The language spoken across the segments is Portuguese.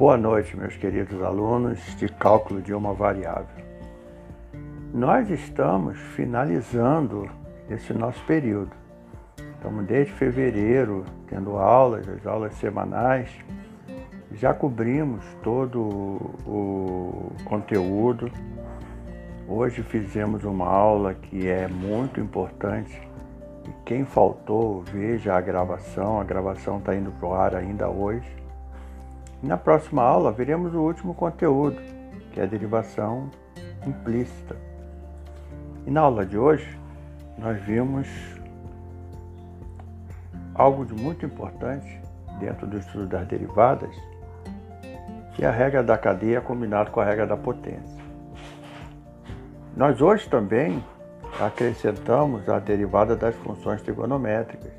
Boa noite, meus queridos alunos de cálculo de uma variável. Nós estamos finalizando esse nosso período. Estamos desde fevereiro tendo aulas, as aulas semanais. Já cobrimos todo o conteúdo. Hoje fizemos uma aula que é muito importante. E quem faltou, veja a gravação. A gravação está indo para o ar ainda hoje na próxima aula, veremos o último conteúdo, que é a derivação implícita. E na aula de hoje, nós vimos algo de muito importante dentro do estudo das derivadas, que é a regra da cadeia combinado com a regra da potência. Nós hoje também acrescentamos a derivada das funções trigonométricas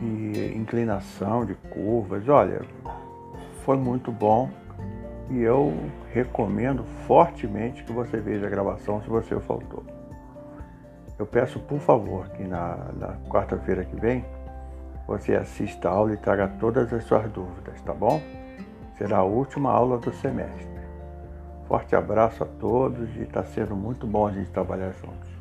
e inclinação de curvas. Olha, foi muito bom e eu recomendo fortemente que você veja a gravação se você faltou. Eu peço por favor que na, na quarta-feira que vem você assista a aula e traga todas as suas dúvidas, tá bom? Será a última aula do semestre. Forte abraço a todos e está sendo muito bom a gente trabalhar juntos.